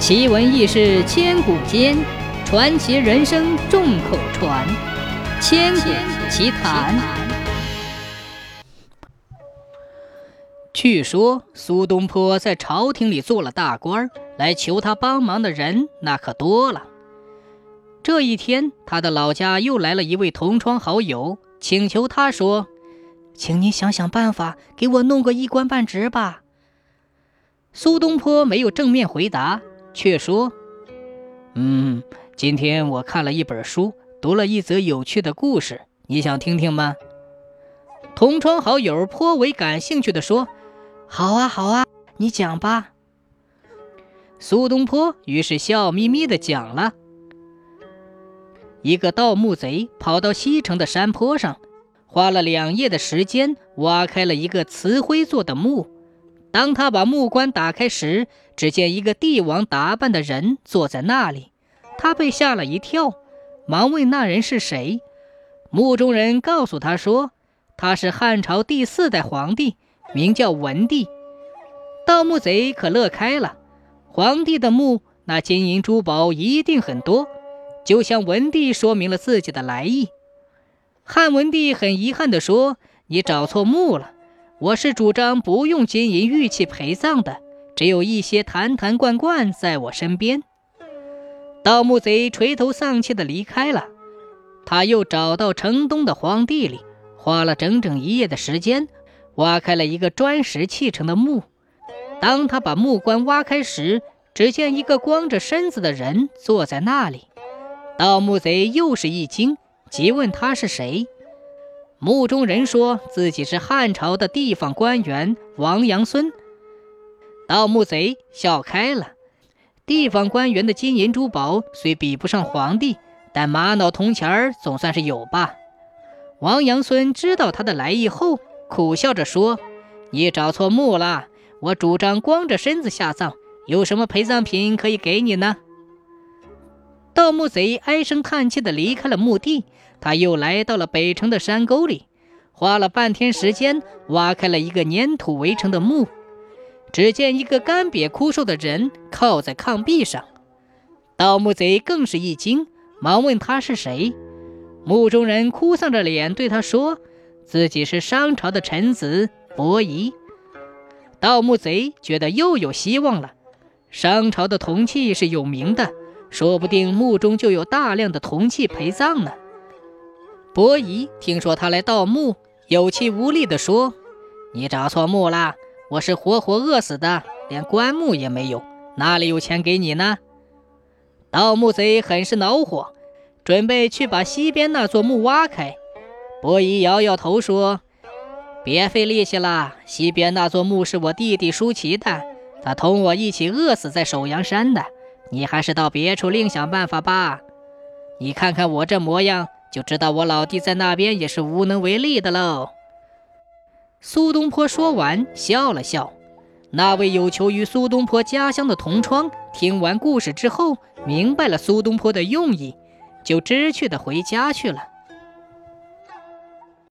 奇闻异事千古间，传奇人生众口传。千古奇谈。据说苏东坡在朝廷里做了大官，来求他帮忙的人那可多了。这一天，他的老家又来了一位同窗好友，请求他说：“请你想想办法，给我弄个一官半职吧。”苏东坡没有正面回答。却说：“嗯，今天我看了一本书，读了一则有趣的故事，你想听听吗？”同窗好友颇为感兴趣地说：“好啊，好啊，你讲吧。”苏东坡于是笑眯眯地讲了：一个盗墓贼跑到西城的山坡上，花了两夜的时间挖开了一个瓷灰做的墓。当他把木棺打开时，只见一个帝王打扮的人坐在那里。他被吓了一跳，忙问那人是谁。墓中人告诉他说：“他是汉朝第四代皇帝，名叫文帝。”盗墓贼可乐开了。皇帝的墓，那金银珠宝一定很多，就向文帝说明了自己的来意。汉文帝很遗憾地说：“你找错墓了。”我是主张不用金银玉器陪葬的，只有一些坛坛罐罐在我身边。盗墓贼垂头丧气地离开了。他又找到城东的荒地里，花了整整一夜的时间，挖开了一个砖石砌成的墓。当他把木棺挖开时，只见一个光着身子的人坐在那里。盗墓贼又是一惊，急问他是谁。墓中人说自己是汉朝的地方官员王阳孙，盗墓贼笑开了。地方官员的金银珠宝虽比不上皇帝，但玛瑙铜钱儿总算是有吧。王阳孙知道他的来意后，苦笑着说：“你找错墓了，我主张光着身子下葬，有什么陪葬品可以给你呢？”盗墓贼唉声叹气地离开了墓地。他又来到了北城的山沟里，花了半天时间挖开了一个粘土围成的墓。只见一个干瘪枯瘦的人靠在炕壁上。盗墓贼更是一惊，忙问他是谁。墓中人哭丧着脸对他说：“自己是商朝的臣子伯夷。”盗墓贼觉得又有希望了。商朝的铜器是有名的，说不定墓中就有大量的铜器陪葬呢。伯夷听说他来盗墓，有气无力地说：“你找错墓了，我是活活饿死的，连棺木也没有，哪里有钱给你呢？”盗墓贼很是恼火，准备去把西边那座墓挖开。伯夷摇摇头说：“别费力气了，西边那座墓是我弟弟舒淇的，他同我一起饿死在首阳山的，你还是到别处另想办法吧。你看看我这模样。”就知道我老弟在那边也是无能为力的喽。苏东坡说完，笑了笑。那位有求于苏东坡家乡的同窗，听完故事之后，明白了苏东坡的用意，就知趣的回家去了。